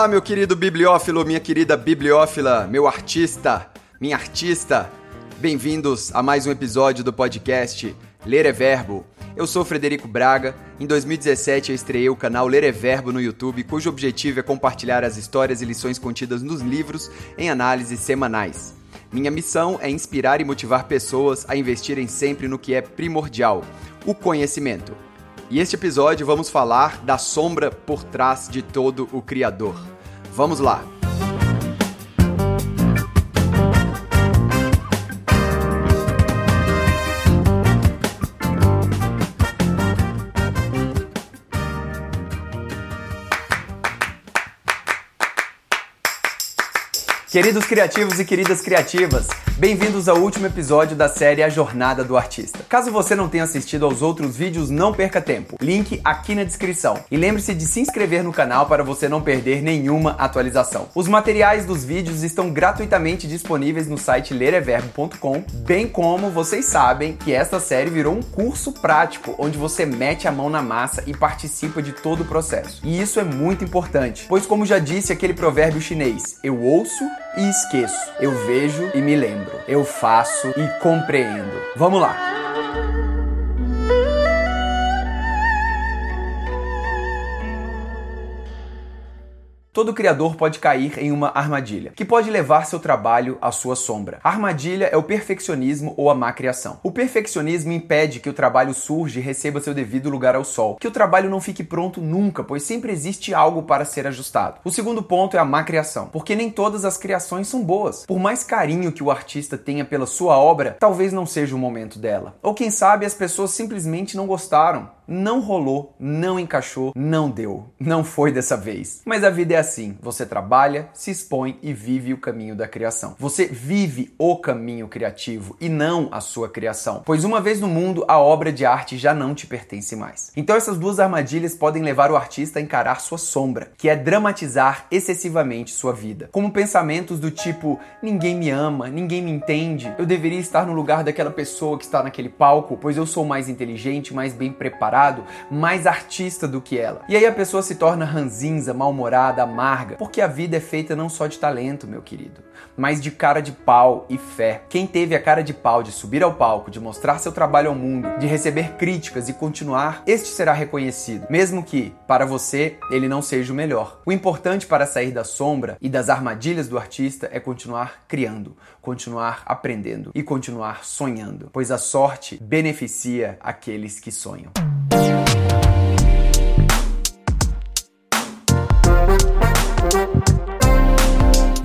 Olá, meu querido bibliófilo, minha querida bibliófila, meu artista, minha artista. Bem-vindos a mais um episódio do podcast Ler é Verbo. Eu sou Frederico Braga. Em 2017 eu estreiei o canal Ler é Verbo no YouTube, cujo objetivo é compartilhar as histórias e lições contidas nos livros em análises semanais. Minha missão é inspirar e motivar pessoas a investirem sempre no que é primordial: o conhecimento. E este episódio vamos falar da sombra por trás de todo o Criador. Vamos lá! Queridos criativos e queridas criativas, bem-vindos ao último episódio da série A Jornada do Artista. Caso você não tenha assistido aos outros vídeos, não perca tempo. Link aqui na descrição. E lembre-se de se inscrever no canal para você não perder nenhuma atualização. Os materiais dos vídeos estão gratuitamente disponíveis no site lereverbo.com, bem como vocês sabem que esta série virou um curso prático onde você mete a mão na massa e participa de todo o processo. E isso é muito importante, pois como já disse aquele provérbio chinês, eu ouço e esqueço. Eu vejo e me lembro. Eu faço e compreendo. Vamos lá! Todo criador pode cair em uma armadilha, que pode levar seu trabalho à sua sombra. A armadilha é o perfeccionismo ou a má criação. O perfeccionismo impede que o trabalho surja e receba seu devido lugar ao sol, que o trabalho não fique pronto nunca, pois sempre existe algo para ser ajustado. O segundo ponto é a má criação, porque nem todas as criações são boas. Por mais carinho que o artista tenha pela sua obra, talvez não seja o momento dela. Ou quem sabe as pessoas simplesmente não gostaram não rolou, não encaixou, não deu. Não foi dessa vez. Mas a vida é assim: você trabalha, se expõe e vive o caminho da criação. Você vive o caminho criativo e não a sua criação. Pois uma vez no mundo, a obra de arte já não te pertence mais. Então essas duas armadilhas podem levar o artista a encarar sua sombra, que é dramatizar excessivamente sua vida. Como pensamentos do tipo: ninguém me ama, ninguém me entende, eu deveria estar no lugar daquela pessoa que está naquele palco, pois eu sou mais inteligente, mais bem preparado mais artista do que ela. E aí a pessoa se torna ranzinza, mal-humorada, amarga, porque a vida é feita não só de talento, meu querido, mas de cara de pau e fé. Quem teve a cara de pau de subir ao palco, de mostrar seu trabalho ao mundo, de receber críticas e continuar, este será reconhecido, mesmo que, para você, ele não seja o melhor. O importante para sair da sombra e das armadilhas do artista é continuar criando, continuar aprendendo e continuar sonhando, pois a sorte beneficia aqueles que sonham.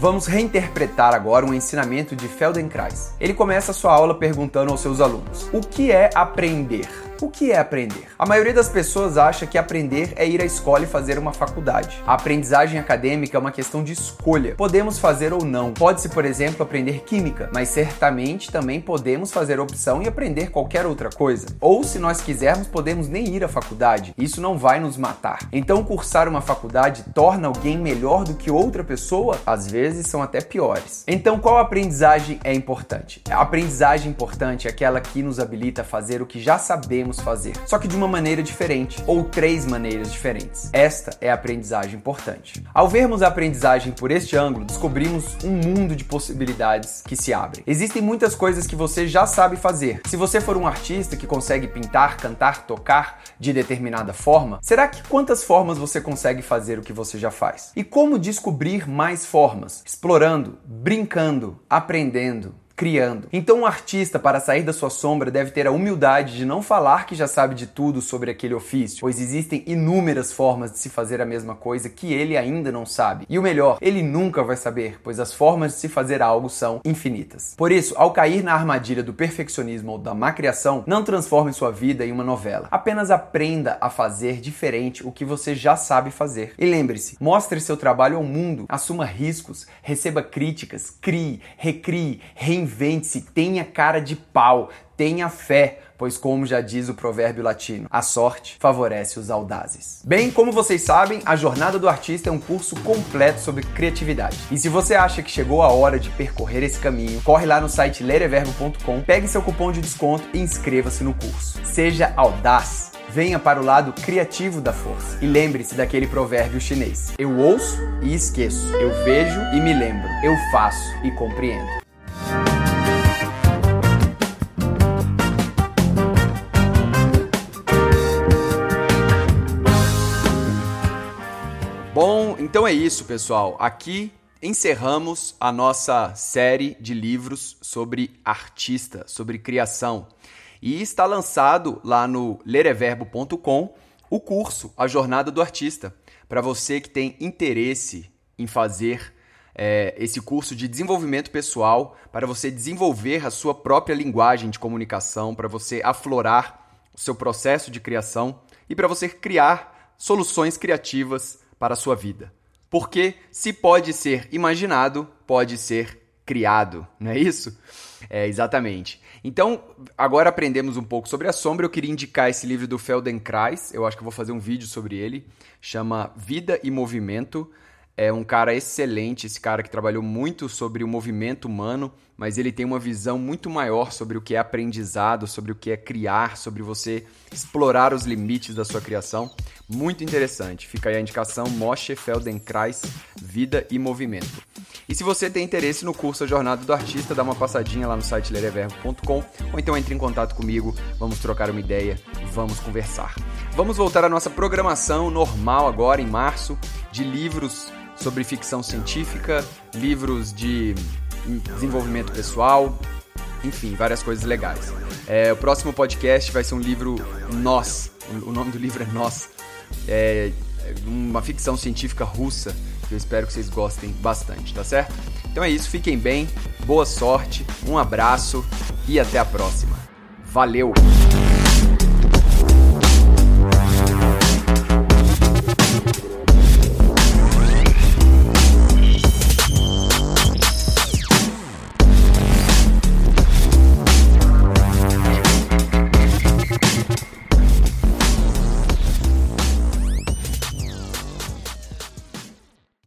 Vamos reinterpretar agora um ensinamento de Feldenkrais. Ele começa sua aula perguntando aos seus alunos: O que é aprender? O que é aprender? A maioria das pessoas acha que aprender é ir à escola e fazer uma faculdade. A aprendizagem acadêmica é uma questão de escolha. Podemos fazer ou não. Pode-se, por exemplo, aprender química, mas certamente também podemos fazer opção e aprender qualquer outra coisa. Ou, se nós quisermos, podemos nem ir à faculdade. Isso não vai nos matar. Então, cursar uma faculdade torna alguém melhor do que outra pessoa? Às vezes são até piores. Então, qual aprendizagem é importante? A aprendizagem importante é aquela que nos habilita a fazer o que já sabemos podemos fazer, só que de uma maneira diferente, ou três maneiras diferentes. Esta é a aprendizagem importante. Ao vermos a aprendizagem por este ângulo, descobrimos um mundo de possibilidades que se abrem. Existem muitas coisas que você já sabe fazer. Se você for um artista que consegue pintar, cantar, tocar de determinada forma, será que quantas formas você consegue fazer o que você já faz? E como descobrir mais formas? Explorando, brincando, aprendendo, criando. Então, um artista, para sair da sua sombra, deve ter a humildade de não falar que já sabe de tudo sobre aquele ofício, pois existem inúmeras formas de se fazer a mesma coisa que ele ainda não sabe. E o melhor, ele nunca vai saber, pois as formas de se fazer algo são infinitas. Por isso, ao cair na armadilha do perfeccionismo ou da má criação, não transforme sua vida em uma novela. Apenas aprenda a fazer diferente o que você já sabe fazer. E lembre-se, mostre seu trabalho ao mundo, assuma riscos, receba críticas, crie, recrie, reinvente Reinvente-se, tenha cara de pau, tenha fé, pois, como já diz o provérbio latino, a sorte favorece os audazes. Bem, como vocês sabem, a Jornada do Artista é um curso completo sobre criatividade. E se você acha que chegou a hora de percorrer esse caminho, corre lá no site lereverbo.com, pegue seu cupom de desconto e inscreva-se no curso. Seja audaz venha para o lado criativo da força. E lembre-se daquele provérbio chinês: Eu ouço e esqueço, eu vejo e me lembro, eu faço e compreendo. Bom, então é isso, pessoal. Aqui encerramos a nossa série de livros sobre artista, sobre criação. E está lançado lá no lereverbo.com o curso A Jornada do Artista, para você que tem interesse em fazer é, esse curso de desenvolvimento pessoal, para você desenvolver a sua própria linguagem de comunicação, para você aflorar o seu processo de criação e para você criar soluções criativas para a sua vida. Porque se pode ser imaginado, pode ser criado, não é isso? É, exatamente. Então, agora aprendemos um pouco sobre a sombra. Eu queria indicar esse livro do Feldenkrais. Eu acho que vou fazer um vídeo sobre ele. Chama Vida e Movimento. É um cara excelente, esse cara que trabalhou muito sobre o movimento humano, mas ele tem uma visão muito maior sobre o que é aprendizado, sobre o que é criar, sobre você explorar os limites da sua criação. Muito interessante. Fica aí a indicação Moshe Feldenkrais, Vida e Movimento. E se você tem interesse no curso A Jornada do Artista, dá uma passadinha lá no site lereverbo.com ou então entre em contato comigo, vamos trocar uma ideia, vamos conversar. Vamos voltar à nossa programação normal agora em março de livros sobre ficção científica, livros de desenvolvimento pessoal, enfim, várias coisas legais. É, o próximo podcast vai ser um livro Nós. O nome do livro é Nós. É uma ficção científica russa que eu espero que vocês gostem bastante, tá certo? Então é isso, fiquem bem, boa sorte, um abraço e até a próxima. Valeu!